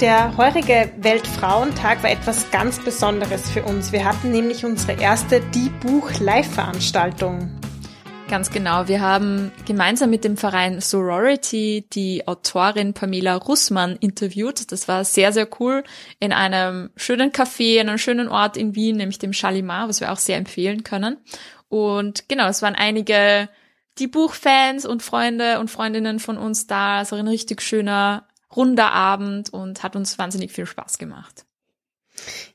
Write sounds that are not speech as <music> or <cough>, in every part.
Der heurige Weltfrauentag war etwas ganz Besonderes für uns. Wir hatten nämlich unsere erste Die Buch Live-Veranstaltung. Ganz genau. Wir haben gemeinsam mit dem Verein Sorority die Autorin Pamela Russmann interviewt. Das war sehr, sehr cool in einem schönen Café, in einem schönen Ort in Wien, nämlich dem Chalimar, was wir auch sehr empfehlen können. Und genau, es waren einige die Buchfans und Freunde und Freundinnen von uns da. Es war ein richtig schöner runder Abend und hat uns wahnsinnig viel Spaß gemacht.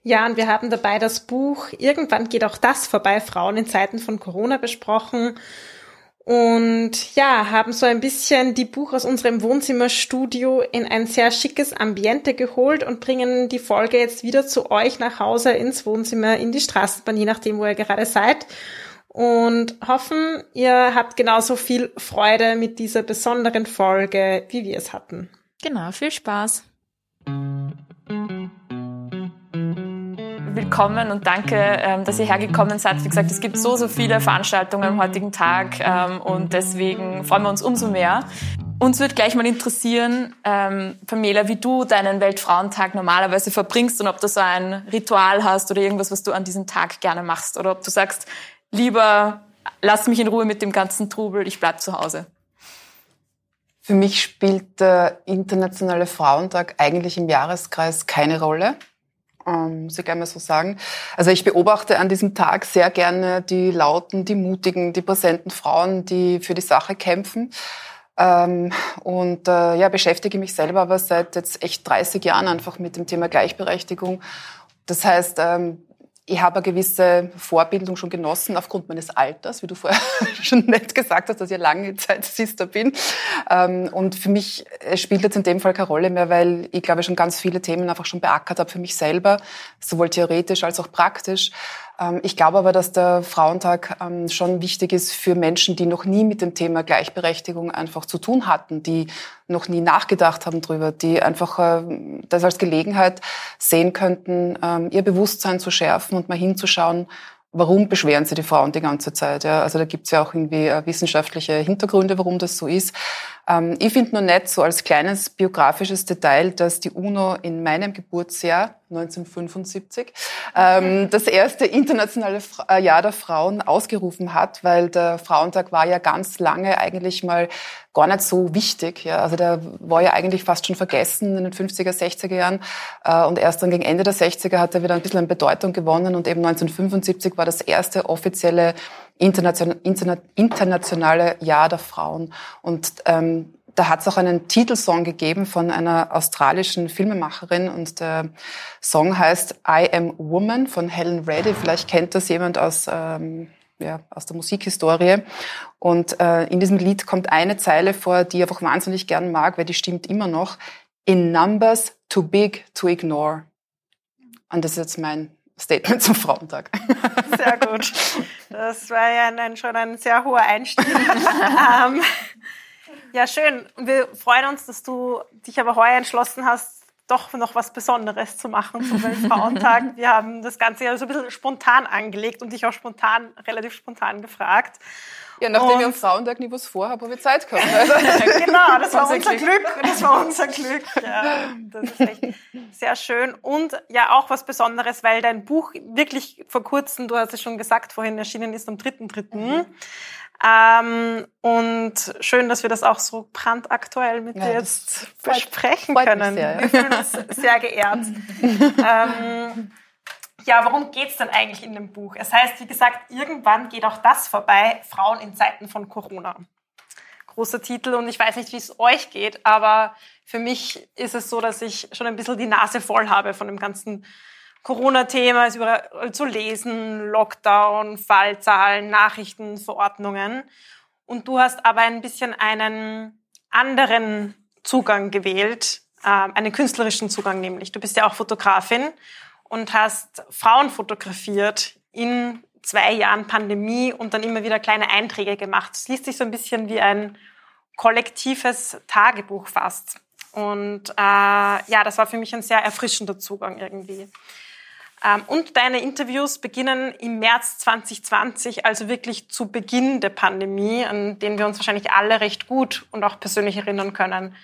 Ja, und wir haben dabei das Buch Irgendwann geht auch das vorbei, Frauen in Zeiten von Corona besprochen. Und ja, haben so ein bisschen die Buch aus unserem Wohnzimmerstudio in ein sehr schickes Ambiente geholt und bringen die Folge jetzt wieder zu euch nach Hause ins Wohnzimmer, in die Straßenbahn, je nachdem, wo ihr gerade seid. Und hoffen, ihr habt genauso viel Freude mit dieser besonderen Folge, wie wir es hatten. Genau, viel Spaß. Willkommen und danke, ähm, dass ihr hergekommen seid. Wie gesagt, es gibt so, so viele Veranstaltungen am heutigen Tag ähm, und deswegen freuen wir uns umso mehr. Uns wird gleich mal interessieren, ähm, Pamela, wie du deinen Weltfrauentag normalerweise verbringst und ob du so ein Ritual hast oder irgendwas, was du an diesem Tag gerne machst oder ob du sagst, lieber lass mich in Ruhe mit dem ganzen Trubel, ich bleib zu Hause. Für mich spielt der Internationale Frauentag eigentlich im Jahreskreis keine Rolle. Ähm, muss ich einmal so sagen. Also ich beobachte an diesem Tag sehr gerne die lauten, die mutigen, die präsenten Frauen, die für die Sache kämpfen. Ähm, und äh, ja, beschäftige mich selber aber seit jetzt echt 30 Jahren einfach mit dem Thema Gleichberechtigung. Das heißt, ähm, ich habe eine gewisse Vorbildung schon genossen aufgrund meines Alters, wie du vorher <laughs> schon nett gesagt hast, dass ich lange Zeit Sister bin. Ähm, und für mich spielt jetzt in dem Fall keine Rolle mehr, weil ich glaube schon ganz viele Themen einfach schon beackert habe für mich selber, sowohl theoretisch als auch praktisch. Ähm, ich glaube aber, dass der Frauentag ähm, schon wichtig ist für Menschen, die noch nie mit dem Thema Gleichberechtigung einfach zu tun hatten, die noch nie nachgedacht haben drüber, die einfach äh, das als Gelegenheit sehen könnten, ähm, ihr Bewusstsein zu schärfen und mal hinzuschauen, warum beschweren sich die Frauen die ganze Zeit? Also da gibt's ja auch irgendwie äh, wissenschaftliche Hintergründe, warum das so ist. Ähm, ich finde nur nett, so als kleines biografisches Detail, dass die UNO in meinem Geburtsjahr 1975 ähm, das erste internationale äh, Jahr der Frauen ausgerufen hat, weil der Frauentag war ja ganz lange eigentlich mal gar nicht so wichtig. Ja. Also der war ja eigentlich fast schon vergessen in den 50er, 60er Jahren. Äh, und erst dann gegen Ende der 60er hat er wieder ein bisschen an Bedeutung gewonnen. Und eben 1975 war das erste offizielle internationale Jahr der Frauen. Und ähm, da hat es auch einen Titelsong gegeben von einer australischen Filmemacherin und der Song heißt I Am Woman von Helen Reddy. Vielleicht kennt das jemand aus, ähm, ja, aus der Musikhistorie. Und äh, in diesem Lied kommt eine Zeile vor, die ich einfach wahnsinnig gern mag, weil die stimmt immer noch. In numbers too big to ignore. Und das ist jetzt mein Statement zum Frauentag. Sehr gut. Das war ja ein, schon ein sehr hoher Einstieg. <laughs> ähm, ja, schön. Wir freuen uns, dass du dich aber heuer entschlossen hast, doch noch was Besonderes zu machen zum Weltfrauentag. <laughs> Wir haben das Ganze ja so ein bisschen spontan angelegt und dich auch spontan, relativ spontan gefragt. Ja, nachdem und, ich am Frauentag nie was vorhabe, habe ich Zeit gehabt. Also. <laughs> genau, das war unser Glück. Glück. Das war unser Glück. Ja, das ist echt sehr schön. Und ja, auch was Besonderes, weil dein Buch wirklich vor kurzem, du hast es schon gesagt, vorhin erschienen ist am 3.3. Mhm. Ähm, und schön, dass wir das auch so brandaktuell mit ja, dir jetzt besprechen können. Sehr, ja. Wir fühlen uns sehr geehrt. <laughs> ähm, ja, worum geht's denn eigentlich in dem Buch? Es heißt, wie gesagt, irgendwann geht auch das vorbei, Frauen in Zeiten von Corona. Großer Titel und ich weiß nicht, wie es euch geht, aber für mich ist es so, dass ich schon ein bisschen die Nase voll habe von dem ganzen Corona-Thema, ist überall zu lesen, Lockdown, Fallzahlen, Nachrichten, Verordnungen. Und du hast aber ein bisschen einen anderen Zugang gewählt, äh, einen künstlerischen Zugang nämlich. Du bist ja auch Fotografin und hast Frauen fotografiert in zwei Jahren Pandemie und dann immer wieder kleine Einträge gemacht. Es liest sich so ein bisschen wie ein kollektives Tagebuch fast. Und äh, ja, das war für mich ein sehr erfrischender Zugang irgendwie. Ähm, und deine Interviews beginnen im März 2020, also wirklich zu Beginn der Pandemie, an den wir uns wahrscheinlich alle recht gut und auch persönlich erinnern können.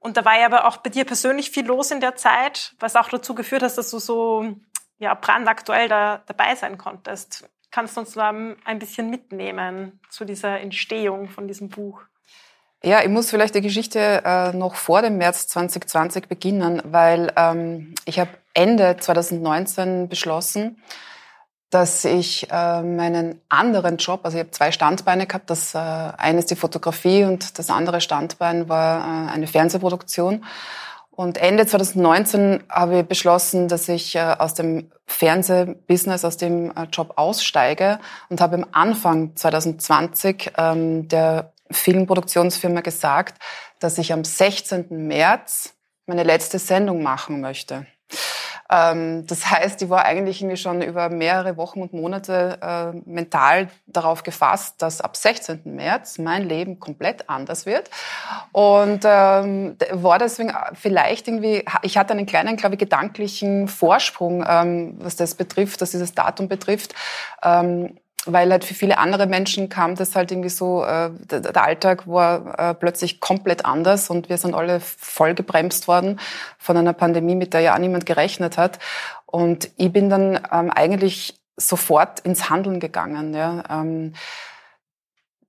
Und da war ja aber auch bei dir persönlich viel los in der Zeit, was auch dazu geführt hat, dass du so ja, brandaktuell da dabei sein konntest. Kannst du uns da ein bisschen mitnehmen zu dieser Entstehung von diesem Buch? Ja, ich muss vielleicht die Geschichte äh, noch vor dem März 2020 beginnen, weil ähm, ich habe Ende 2019 beschlossen, dass ich äh, meinen anderen Job, also ich habe zwei Standbeine gehabt, das äh, eine ist die Fotografie und das andere Standbein war äh, eine Fernsehproduktion. Und Ende 2019 habe ich beschlossen, dass ich äh, aus dem Fernsehbusiness, aus dem äh, Job aussteige und habe am Anfang 2020 ähm, der Filmproduktionsfirma gesagt, dass ich am 16. März meine letzte Sendung machen möchte. Ähm, das heißt, ich war eigentlich irgendwie schon über mehrere Wochen und Monate äh, mental darauf gefasst, dass ab 16. März mein Leben komplett anders wird. Und ähm, war deswegen vielleicht irgendwie, ich hatte einen kleinen, glaube ich, gedanklichen Vorsprung, ähm, was das betrifft, was dieses Datum betrifft. Weil halt für viele andere Menschen kam das halt irgendwie so, äh, der, Alltag war äh, plötzlich komplett anders und wir sind alle voll gebremst worden von einer Pandemie, mit der ja auch niemand gerechnet hat. Und ich bin dann ähm, eigentlich sofort ins Handeln gegangen. Ja. Ähm,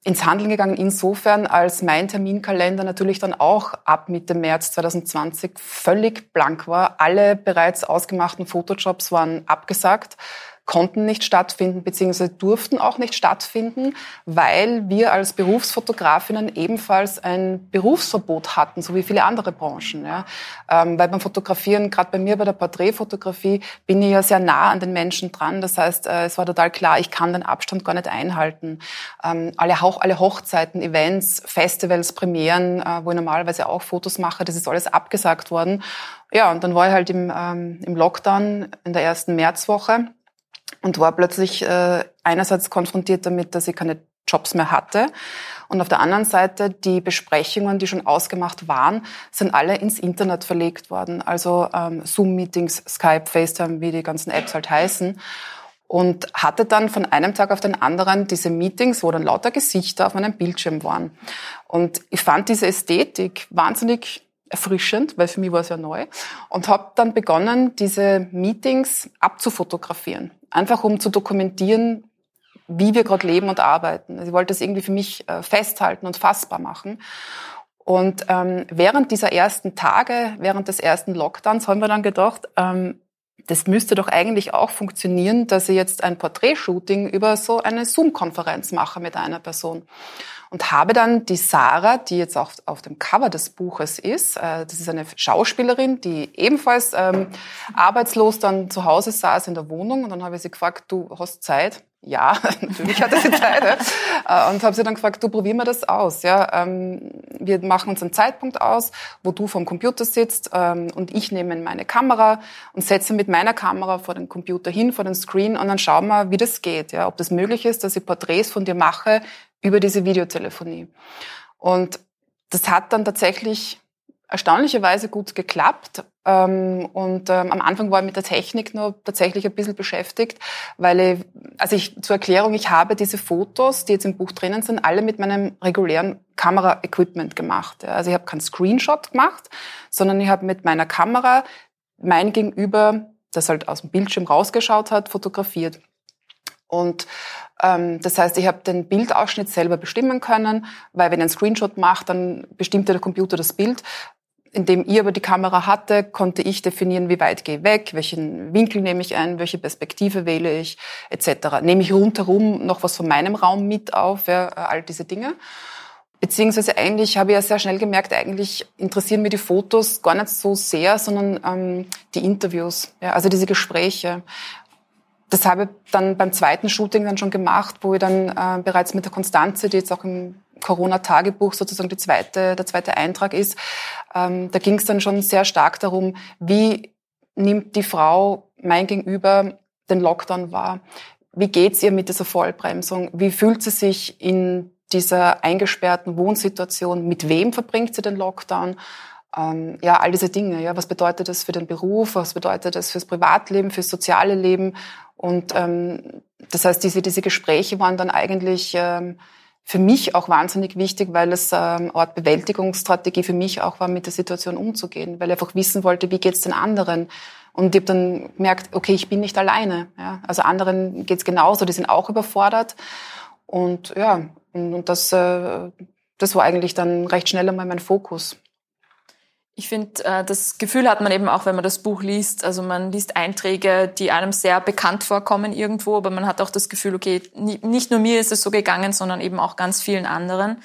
ins Handeln gegangen insofern, als mein Terminkalender natürlich dann auch ab Mitte März 2020 völlig blank war. Alle bereits ausgemachten Fotojobs waren abgesagt konnten nicht stattfinden beziehungsweise durften auch nicht stattfinden, weil wir als Berufsfotografinnen ebenfalls ein Berufsverbot hatten, so wie viele andere Branchen. Ja. Ähm, weil beim Fotografieren, gerade bei mir bei der Porträtfotografie, bin ich ja sehr nah an den Menschen dran. Das heißt, äh, es war total klar, ich kann den Abstand gar nicht einhalten. Ähm, alle, Hoch alle Hochzeiten, Events, Festivals, Premieren, äh, wo ich normalerweise auch Fotos mache, das ist alles abgesagt worden. Ja, und dann war ich halt im, ähm, im Lockdown in der ersten Märzwoche und war plötzlich äh, einerseits konfrontiert damit, dass ich keine Jobs mehr hatte. Und auf der anderen Seite, die Besprechungen, die schon ausgemacht waren, sind alle ins Internet verlegt worden. Also ähm, Zoom-Meetings, Skype, FaceTime, wie die ganzen Apps halt heißen. Und hatte dann von einem Tag auf den anderen diese Meetings, wo dann lauter Gesichter auf meinem Bildschirm waren. Und ich fand diese Ästhetik wahnsinnig erfrischend, weil für mich war es ja neu. Und habe dann begonnen, diese Meetings abzufotografieren. Einfach um zu dokumentieren, wie wir gerade leben und arbeiten. Also ich wollte das irgendwie für mich äh, festhalten und fassbar machen. Und ähm, während dieser ersten Tage, während des ersten Lockdowns, haben wir dann gedacht, ähm, das müsste doch eigentlich auch funktionieren, dass ich jetzt ein Porträtshooting über so eine Zoom-Konferenz mache mit einer Person und habe dann die Sarah, die jetzt auch auf dem Cover des Buches ist, äh, das ist eine Schauspielerin, die ebenfalls ähm, arbeitslos dann zu Hause saß in der Wohnung und dann habe ich sie gefragt, du hast Zeit? Ja, <laughs> natürlich hatte sie Zeit. ja. Äh, und habe sie dann gefragt, du probier mir das aus. Ja, ähm, wir machen uns einen Zeitpunkt aus, wo du vom Computer sitzt ähm, und ich nehme meine Kamera und setze mit meiner Kamera vor den Computer hin, vor den Screen und dann schauen wir, wie das geht. Ja, ob das möglich ist, dass ich Porträts von dir mache, über diese Videotelefonie. Und das hat dann tatsächlich erstaunlicherweise gut geklappt. Ähm, und ähm, am Anfang war ich mit der Technik nur tatsächlich ein bisschen beschäftigt, weil ich, also ich zur Erklärung, ich habe diese Fotos, die jetzt im Buch drinnen sind, alle mit meinem regulären Kamera-Equipment gemacht. Also ich habe keinen Screenshot gemacht, sondern ich habe mit meiner Kamera mein Gegenüber, das halt aus dem Bildschirm rausgeschaut hat, fotografiert. Und ähm, das heißt, ich habe den Bildausschnitt selber bestimmen können, weil wenn ich einen Screenshot mache, dann bestimmte der Computer das Bild. Indem ich aber die Kamera hatte, konnte ich definieren, wie weit gehe ich weg, welchen Winkel nehme ich ein, welche Perspektive wähle ich, etc. Nehme ich rundherum noch was von meinem Raum mit auf, ja, all diese Dinge. Beziehungsweise eigentlich habe ich ja sehr schnell gemerkt, eigentlich interessieren mir die Fotos gar nicht so sehr, sondern ähm, die Interviews, ja, also diese Gespräche das habe ich dann beim zweiten Shooting dann schon gemacht, wo ich dann äh, bereits mit der Konstanze, die jetzt auch im Corona-Tagebuch sozusagen die zweite, der zweite Eintrag ist, ähm, da ging es dann schon sehr stark darum, wie nimmt die Frau mein Gegenüber den Lockdown wahr? wie geht's ihr mit dieser Vollbremsung? Wie fühlt sie sich in dieser eingesperrten Wohnsituation? Mit wem verbringt sie den Lockdown? Ähm, ja, all diese Dinge. Ja, was bedeutet das für den Beruf? Was bedeutet das fürs Privatleben, fürs soziale Leben? Und ähm, das heißt, diese diese Gespräche waren dann eigentlich ähm, für mich auch wahnsinnig wichtig, weil es ähm, eine Art Bewältigungsstrategie für mich auch war, mit der Situation umzugehen, weil ich einfach wissen wollte, wie geht's den anderen. Und ich habe dann gemerkt, okay, ich bin nicht alleine. Ja? Also anderen geht's genauso, die sind auch überfordert. Und ja, und, und das, äh, das war eigentlich dann recht schnell einmal mein Fokus. Ich finde, äh, das Gefühl hat man eben auch, wenn man das Buch liest. Also man liest Einträge, die einem sehr bekannt vorkommen irgendwo, aber man hat auch das Gefühl, okay, nicht nur mir ist es so gegangen, sondern eben auch ganz vielen anderen.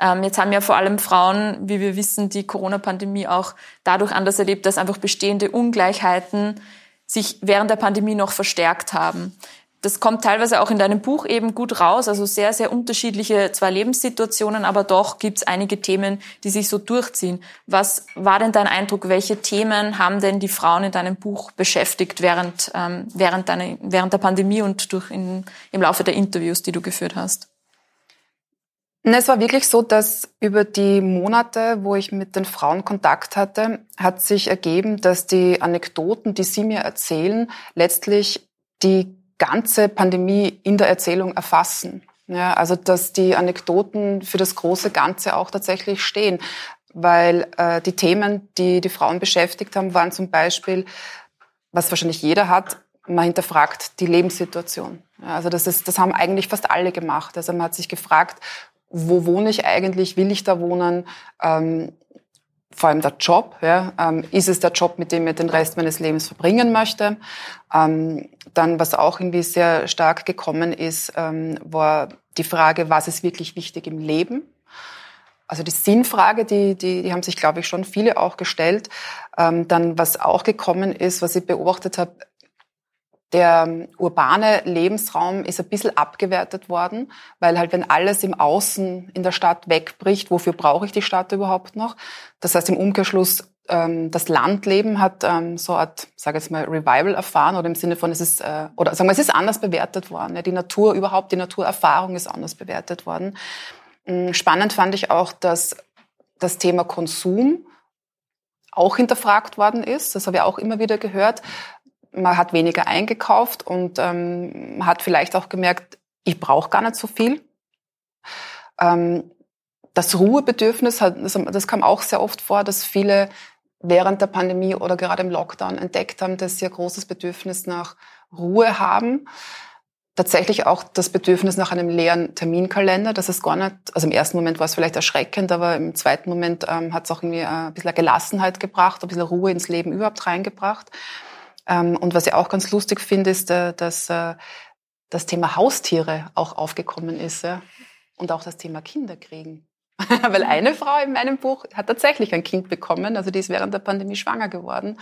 Ähm, jetzt haben ja vor allem Frauen, wie wir wissen, die Corona-Pandemie auch dadurch anders erlebt, dass einfach bestehende Ungleichheiten sich während der Pandemie noch verstärkt haben das kommt teilweise auch in deinem Buch eben gut raus, also sehr, sehr unterschiedliche zwar Lebenssituationen, aber doch gibt es einige Themen, die sich so durchziehen. Was war denn dein Eindruck? Welche Themen haben denn die Frauen in deinem Buch beschäftigt während, ähm, während, deiner, während der Pandemie und durch in, im Laufe der Interviews, die du geführt hast? Es war wirklich so, dass über die Monate, wo ich mit den Frauen Kontakt hatte, hat sich ergeben, dass die Anekdoten, die sie mir erzählen, letztlich die ganze Pandemie in der Erzählung erfassen. Ja, also dass die Anekdoten für das große Ganze auch tatsächlich stehen, weil äh, die Themen, die die Frauen beschäftigt haben, waren zum Beispiel, was wahrscheinlich jeder hat, man hinterfragt die Lebenssituation. Ja, also das ist, das haben eigentlich fast alle gemacht. Also man hat sich gefragt, wo wohne ich eigentlich? Will ich da wohnen? Ähm, vor allem der Job. Ja, ähm, ist es der Job, mit dem ich den Rest meines Lebens verbringen möchte? Ähm, dann, was auch irgendwie sehr stark gekommen ist, ähm, war die Frage, was ist wirklich wichtig im Leben? Also die Sinnfrage, die, die, die haben sich, glaube ich, schon viele auch gestellt. Ähm, dann, was auch gekommen ist, was ich beobachtet habe, der urbane Lebensraum ist ein bisschen abgewertet worden, weil halt wenn alles im Außen in der Stadt wegbricht, wofür brauche ich die Stadt überhaupt noch? Das heißt im Umkehrschluss, ähm, das Landleben hat ähm, so eine Art, sage jetzt mal, Revival erfahren oder im Sinne von, es ist, äh, oder sagen wir, es ist anders bewertet worden. Die Natur, überhaupt die Naturerfahrung ist anders bewertet worden. Ähm, spannend fand ich auch, dass das Thema Konsum auch hinterfragt worden ist. Das habe ich auch immer wieder gehört man hat weniger eingekauft und ähm, hat vielleicht auch gemerkt, ich brauche gar nicht so viel. Ähm, das Ruhebedürfnis, hat, das, das kam auch sehr oft vor, dass viele während der Pandemie oder gerade im Lockdown entdeckt haben, dass sie ein großes Bedürfnis nach Ruhe haben. Tatsächlich auch das Bedürfnis nach einem leeren Terminkalender. Das ist gar nicht, also im ersten Moment war es vielleicht erschreckend, aber im zweiten Moment ähm, hat es auch irgendwie ein bisschen Gelassenheit gebracht, ein bisschen Ruhe ins Leben überhaupt reingebracht. Ähm, und was ich auch ganz lustig finde, ist, äh, dass äh, das Thema Haustiere auch aufgekommen ist und auch das Thema Kinderkriegen. <laughs> Weil eine Frau in meinem Buch hat tatsächlich ein Kind bekommen, also die ist während der Pandemie schwanger geworden.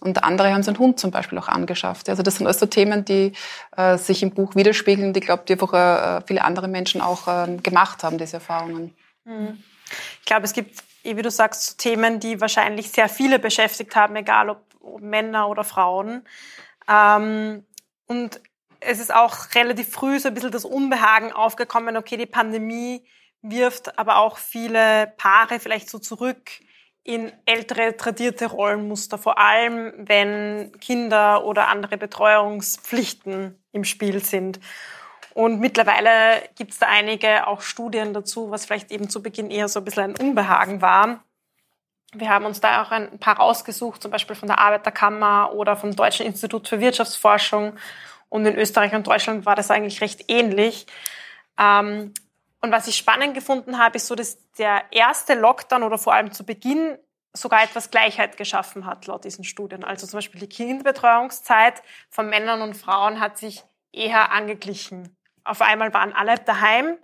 Und andere haben seinen Hund zum Beispiel auch angeschafft. Also das sind also Themen, die äh, sich im Buch widerspiegeln, die, glaube die einfach äh, viele andere Menschen auch äh, gemacht haben, diese Erfahrungen. Mhm. Ich glaube, es gibt, wie du sagst, Themen, die wahrscheinlich sehr viele beschäftigt haben, egal ob Männer oder Frauen. Ähm, und es ist auch relativ früh so ein bisschen das Unbehagen aufgekommen, okay, die Pandemie wirft aber auch viele Paare vielleicht so zurück in ältere tradierte Rollenmuster, vor allem wenn Kinder oder andere Betreuungspflichten im Spiel sind. Und mittlerweile gibt es da einige auch Studien dazu, was vielleicht eben zu Beginn eher so ein bisschen ein Unbehagen war. Wir haben uns da auch ein paar rausgesucht, zum Beispiel von der Arbeiterkammer oder vom Deutschen Institut für Wirtschaftsforschung. Und in Österreich und Deutschland war das eigentlich recht ähnlich. Ähm, und was ich spannend gefunden habe, ist so, dass der erste Lockdown oder vor allem zu Beginn sogar etwas Gleichheit geschaffen hat, laut diesen Studien. Also zum Beispiel die Kinderbetreuungszeit von Männern und Frauen hat sich eher angeglichen. Auf einmal waren alle daheim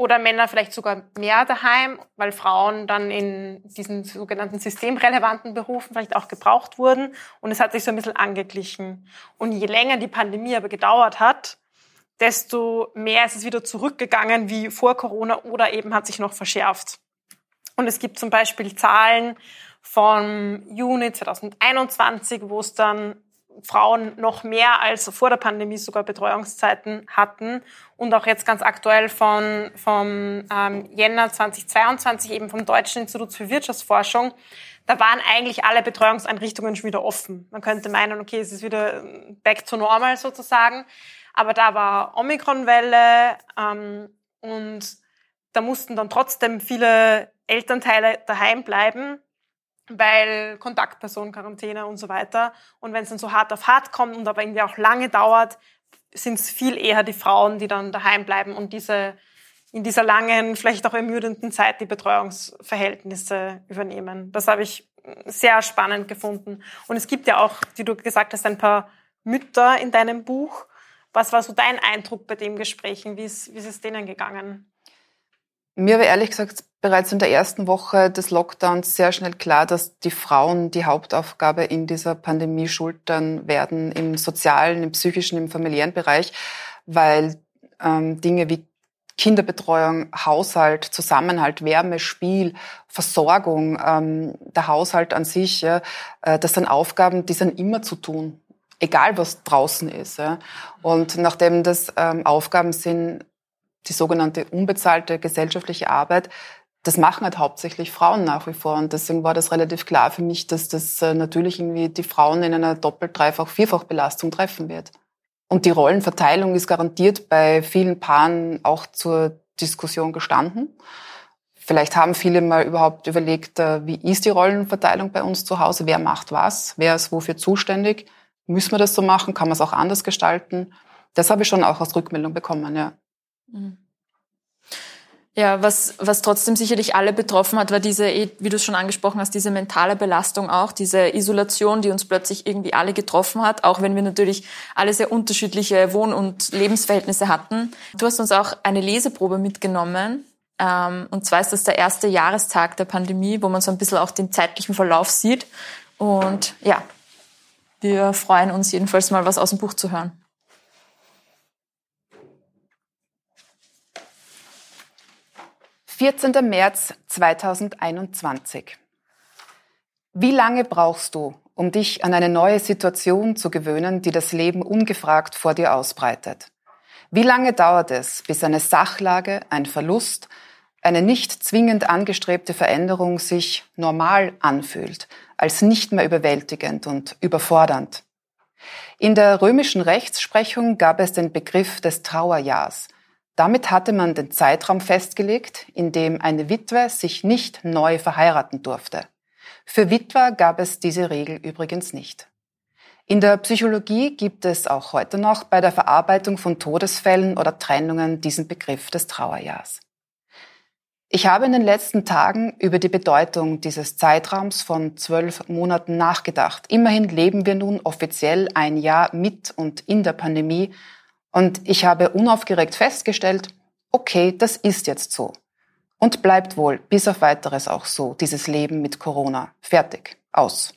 oder Männer vielleicht sogar mehr daheim, weil Frauen dann in diesen sogenannten systemrelevanten Berufen vielleicht auch gebraucht wurden. Und es hat sich so ein bisschen angeglichen. Und je länger die Pandemie aber gedauert hat, desto mehr ist es wieder zurückgegangen wie vor Corona oder eben hat sich noch verschärft. Und es gibt zum Beispiel Zahlen vom Juni 2021, wo es dann Frauen noch mehr als vor der Pandemie sogar Betreuungszeiten hatten und auch jetzt ganz aktuell von, vom ähm, Jänner 2022 eben vom Deutschen Institut für Wirtschaftsforschung, da waren eigentlich alle Betreuungseinrichtungen schon wieder offen. Man könnte meinen, okay, es ist wieder back to normal sozusagen, aber da war Omikronwelle ähm, und da mussten dann trotzdem viele Elternteile daheim bleiben weil Kontaktperson, Quarantäne und so weiter. Und wenn es dann so hart auf hart kommt und aber irgendwie auch lange dauert, sind es viel eher die Frauen, die dann daheim bleiben und diese in dieser langen, vielleicht auch ermüdenden Zeit die Betreuungsverhältnisse übernehmen. Das habe ich sehr spannend gefunden. Und es gibt ja auch, wie du gesagt hast, ein paar Mütter in deinem Buch. Was war so dein Eindruck bei dem Gesprächen? Wie ist, wie ist es denen gegangen? Mir war ehrlich gesagt bereits in der ersten Woche des Lockdowns sehr schnell klar, dass die Frauen die Hauptaufgabe in dieser Pandemie schultern werden, im sozialen, im psychischen, im familiären Bereich, weil ähm, Dinge wie Kinderbetreuung, Haushalt, Zusammenhalt, Wärme, Spiel, Versorgung, ähm, der Haushalt an sich, äh, das sind Aufgaben, die sind immer zu tun, egal was draußen ist. Ja. Und nachdem das ähm, Aufgaben sind, die sogenannte unbezahlte gesellschaftliche Arbeit, das machen halt hauptsächlich Frauen nach wie vor. Und deswegen war das relativ klar für mich, dass das äh, natürlich irgendwie die Frauen in einer doppelt-, dreifach-, vierfach Belastung treffen wird. Und die Rollenverteilung ist garantiert bei vielen Paaren auch zur Diskussion gestanden. Vielleicht haben viele mal überhaupt überlegt, äh, wie ist die Rollenverteilung bei uns zu Hause? Wer macht was? Wer ist wofür zuständig? Müssen wir das so machen? Kann man es auch anders gestalten? Das habe ich schon auch als Rückmeldung bekommen, ja. Mhm. Ja, was, was trotzdem sicherlich alle betroffen hat, war diese, eh, wie du es schon angesprochen hast, diese mentale Belastung auch, diese Isolation, die uns plötzlich irgendwie alle getroffen hat, auch wenn wir natürlich alle sehr unterschiedliche Wohn- und Lebensverhältnisse hatten. Du hast uns auch eine Leseprobe mitgenommen. Ähm, und zwar ist das der erste Jahrestag der Pandemie, wo man so ein bisschen auch den zeitlichen Verlauf sieht. Und ja, wir freuen uns jedenfalls mal, was aus dem Buch zu hören. 14. März 2021. Wie lange brauchst du, um dich an eine neue Situation zu gewöhnen, die das Leben ungefragt vor dir ausbreitet? Wie lange dauert es, bis eine Sachlage, ein Verlust, eine nicht zwingend angestrebte Veränderung sich normal anfühlt, als nicht mehr überwältigend und überfordernd? In der römischen Rechtsprechung gab es den Begriff des Trauerjahrs – damit hatte man den Zeitraum festgelegt, in dem eine Witwe sich nicht neu verheiraten durfte. Für Witwer gab es diese Regel übrigens nicht. In der Psychologie gibt es auch heute noch bei der Verarbeitung von Todesfällen oder Trennungen diesen Begriff des Trauerjahrs. Ich habe in den letzten Tagen über die Bedeutung dieses Zeitraums von zwölf Monaten nachgedacht. Immerhin leben wir nun offiziell ein Jahr mit und in der Pandemie und ich habe unaufgeregt festgestellt, okay, das ist jetzt so. Und bleibt wohl bis auf weiteres auch so, dieses Leben mit Corona. Fertig. Aus.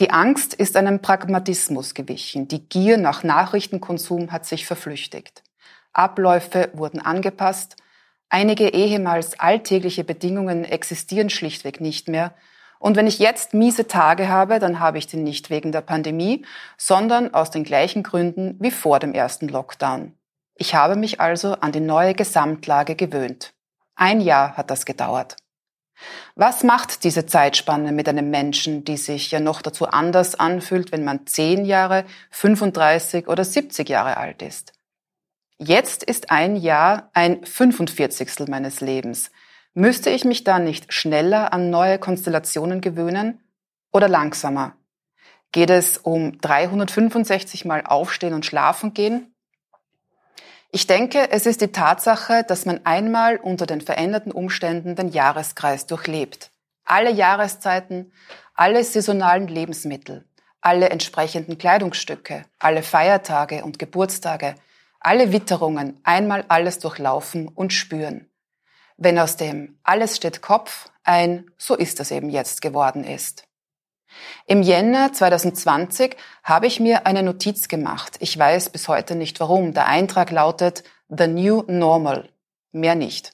Die Angst ist einem Pragmatismus gewichen. Die Gier nach Nachrichtenkonsum hat sich verflüchtigt. Abläufe wurden angepasst. Einige ehemals alltägliche Bedingungen existieren schlichtweg nicht mehr und wenn ich jetzt miese Tage habe, dann habe ich die nicht wegen der Pandemie, sondern aus den gleichen Gründen wie vor dem ersten Lockdown. Ich habe mich also an die neue Gesamtlage gewöhnt. Ein Jahr hat das gedauert. Was macht diese Zeitspanne mit einem Menschen, die sich ja noch dazu anders anfühlt, wenn man 10 Jahre, 35 oder 70 Jahre alt ist? Jetzt ist ein Jahr ein 45. meines Lebens. Müsste ich mich da nicht schneller an neue Konstellationen gewöhnen oder langsamer? Geht es um 365 Mal aufstehen und schlafen gehen? Ich denke, es ist die Tatsache, dass man einmal unter den veränderten Umständen den Jahreskreis durchlebt. Alle Jahreszeiten, alle saisonalen Lebensmittel, alle entsprechenden Kleidungsstücke, alle Feiertage und Geburtstage, alle Witterungen, einmal alles durchlaufen und spüren wenn aus dem Alles steht Kopf ein So ist es eben jetzt geworden ist. Im Jänner 2020 habe ich mir eine Notiz gemacht. Ich weiß bis heute nicht warum. Der Eintrag lautet The New Normal. Mehr nicht.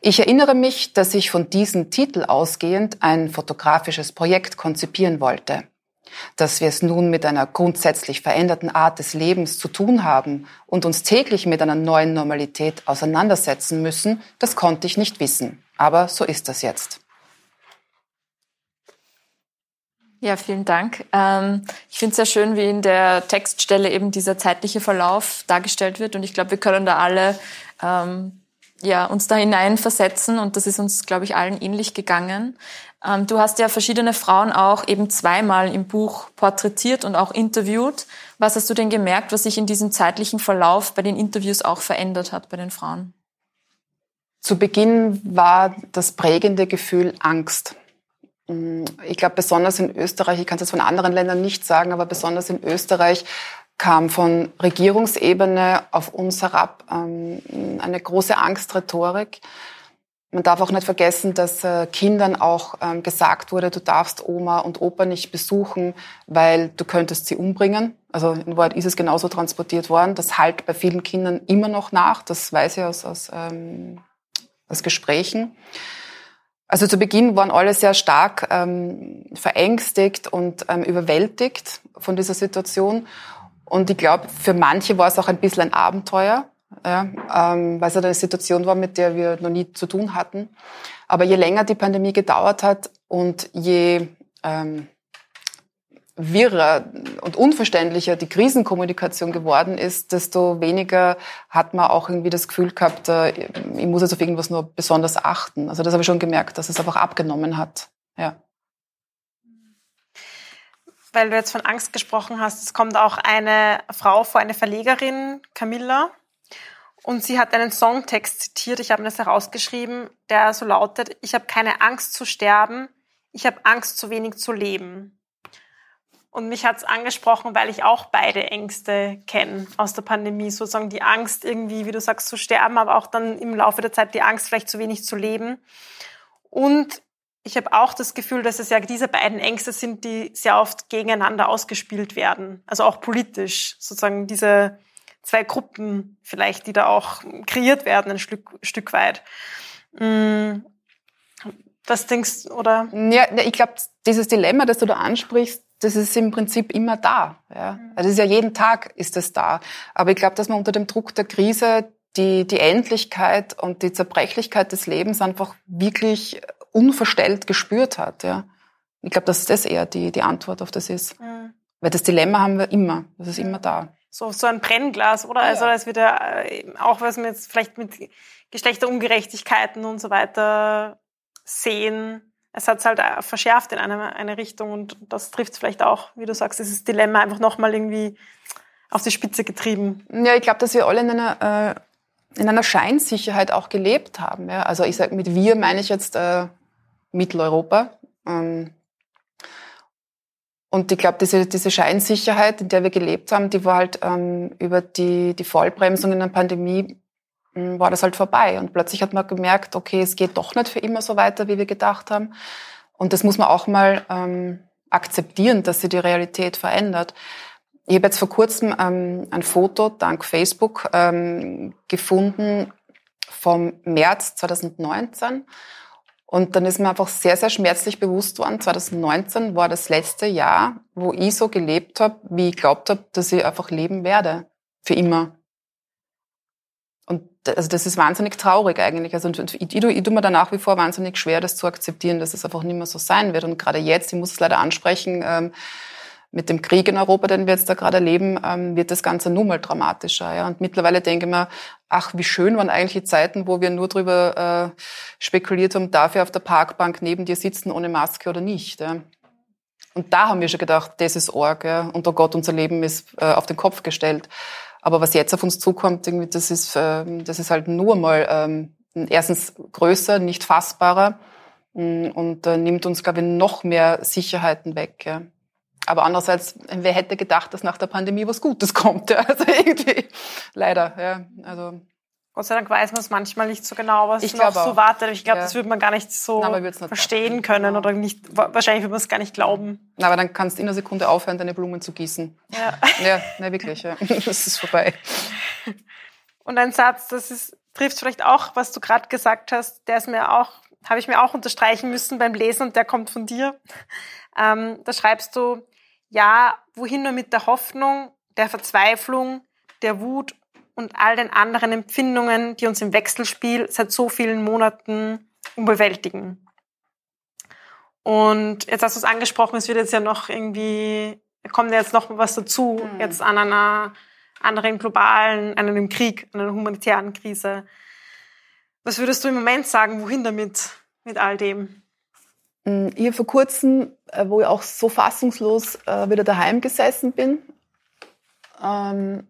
Ich erinnere mich, dass ich von diesem Titel ausgehend ein fotografisches Projekt konzipieren wollte. Dass wir es nun mit einer grundsätzlich veränderten Art des Lebens zu tun haben und uns täglich mit einer neuen Normalität auseinandersetzen müssen, das konnte ich nicht wissen. Aber so ist das jetzt. Ja, vielen Dank. Ähm, ich finde es sehr schön, wie in der Textstelle eben dieser zeitliche Verlauf dargestellt wird. Und ich glaube, wir können da alle ähm, ja, uns da hineinversetzen. Und das ist uns, glaube ich, allen ähnlich gegangen. Ähm, du hast ja verschiedene Frauen auch eben zweimal im Buch porträtiert und auch interviewt. Was hast du denn gemerkt, was sich in diesem zeitlichen Verlauf bei den Interviews auch verändert hat bei den Frauen? Zu Beginn war das prägende Gefühl Angst. Mm, ich glaube, besonders in Österreich, ich kann es jetzt von anderen Ländern nicht sagen, aber besonders in Österreich kam von Regierungsebene auf uns herab ähm, eine große Angstrhetorik. Man darf auch nicht vergessen, dass äh, Kindern auch ähm, gesagt wurde, du darfst Oma und Opa nicht besuchen, weil du könntest sie umbringen. Also in Wahrheit ist es genauso transportiert worden. Das halt bei vielen Kindern immer noch nach. Das weiß ich aus, aus, ähm, aus Gesprächen. Also zu Beginn waren alle sehr stark ähm, verängstigt und ähm, überwältigt von dieser Situation. Und ich glaube, für manche war es auch ein bisschen ein Abenteuer, ja, ähm, weil es halt eine Situation war, mit der wir noch nie zu tun hatten. Aber je länger die Pandemie gedauert hat und je ähm, wirrer und unverständlicher die Krisenkommunikation geworden ist, desto weniger hat man auch irgendwie das Gefühl gehabt, äh, ich muss jetzt auf irgendwas nur besonders achten. Also das habe ich schon gemerkt, dass es einfach abgenommen hat. Ja. Weil du jetzt von Angst gesprochen hast, es kommt auch eine Frau vor, eine Verlegerin, Camilla, und sie hat einen Songtext zitiert, ich habe das herausgeschrieben, der so lautet, ich habe keine Angst zu sterben, ich habe Angst zu wenig zu leben. Und mich hat's angesprochen, weil ich auch beide Ängste kenne aus der Pandemie. Sozusagen die Angst, irgendwie, wie du sagst, zu sterben, aber auch dann im Laufe der Zeit die Angst, vielleicht zu wenig zu leben. Und ich habe auch das Gefühl, dass es ja diese beiden Ängste sind, die sehr oft gegeneinander ausgespielt werden. Also auch politisch. Sozusagen diese zwei Gruppen vielleicht, die da auch kreiert werden, ein Stück, Stück weit. Hm. Was denkst du, oder? Ja, ich glaube, dieses Dilemma, das du da ansprichst, das ist im Prinzip immer da. Ja. Mhm. Also ist ja jeden Tag ist es da. Aber ich glaube, dass man unter dem Druck der Krise die, die Endlichkeit und die Zerbrechlichkeit des Lebens einfach wirklich unverstellt gespürt hat. Ja. Ich glaube, dass das eher die, die Antwort auf das ist. Mhm. Weil das Dilemma haben wir immer. Das ist immer da. So, so ein Brennglas, oder? Also, als wir da, äh, auch was wir jetzt vielleicht mit Geschlechterungerechtigkeiten und so weiter sehen, es hat es halt verschärft in eine, eine Richtung und das trifft vielleicht auch, wie du sagst, dieses Dilemma einfach nochmal irgendwie auf die Spitze getrieben. Ja, ich glaube, dass wir alle in einer, äh, in einer Scheinsicherheit auch gelebt haben. Ja? Also ich sage, mit wir meine ich jetzt äh, Mitteleuropa. Ähm, und ich glaube, diese, diese Scheinsicherheit, in der wir gelebt haben, die war halt ähm, über die, die Vollbremsung in der Pandemie hm, war das halt vorbei. Und plötzlich hat man gemerkt, okay, es geht doch nicht für immer so weiter, wie wir gedacht haben. Und das muss man auch mal ähm, akzeptieren, dass sich die Realität verändert. Ich habe jetzt vor kurzem ähm, ein Foto dank Facebook ähm, gefunden vom März 2019. Und dann ist mir einfach sehr, sehr schmerzlich bewusst worden, 2019 war das letzte Jahr, wo ich so gelebt habe, wie ich glaubt habe, dass ich einfach leben werde. Für immer. Und also das ist wahnsinnig traurig eigentlich. Also ich, ich, ich tue mir da nach wie vor wahnsinnig schwer, das zu akzeptieren, dass es einfach nicht mehr so sein wird. Und gerade jetzt, ich muss es leider ansprechen, ähm, mit dem Krieg in Europa, den wir jetzt da gerade erleben, ähm, wird das Ganze nur mal dramatischer. Ja? Und mittlerweile denke ich mir, ach, wie schön waren eigentlich die Zeiten, wo wir nur darüber äh, spekuliert haben, darf ich auf der Parkbank neben dir sitzen ohne Maske oder nicht. Ja? Und da haben wir schon gedacht, das ist Org. Ja? Und oh Gott, unser Leben ist äh, auf den Kopf gestellt. Aber was jetzt auf uns zukommt, irgendwie, das ist, ähm, das ist halt nur mal ähm, erstens größer, nicht fassbarer mm, und äh, nimmt uns, glaube ich, noch mehr Sicherheiten weg. Ja. Aber andererseits, wer hätte gedacht, dass nach der Pandemie was Gutes <laughs> kommt? Ja? Also irgendwie, leider. Ja. Also Gott sei Dank weiß man es manchmal nicht so genau, was ich noch so wartet. Ich glaube, ja. das würde man gar nicht so Nein, nicht verstehen glauben. können oder nicht. Wahrscheinlich würde man es gar nicht glauben. Na, aber dann kannst du in einer Sekunde aufhören, deine Blumen zu gießen. Ja. <laughs> Ja, ne, wirklich. Ja. <laughs> Das ist vorbei. Und ein Satz, das ist, trifft vielleicht auch, was du gerade gesagt hast, der ist mir auch, habe ich mir auch unterstreichen müssen beim Lesen und der kommt von dir. Ähm, da schreibst du, Ja, wohin nur mit der Hoffnung, der Verzweiflung, der Wut und all den anderen Empfindungen, die uns im Wechselspiel seit so vielen Monaten überwältigen. Und jetzt hast du es angesprochen, es wird jetzt ja noch irgendwie, kommt ja jetzt noch was dazu, mhm. jetzt an einer anderen globalen, an einem Krieg, an einer humanitären Krise. Was würdest du im Moment sagen, wohin damit, mit all dem? Ich habe vor kurzem, äh, wo ich auch so fassungslos äh, wieder daheim gesessen bin, ähm,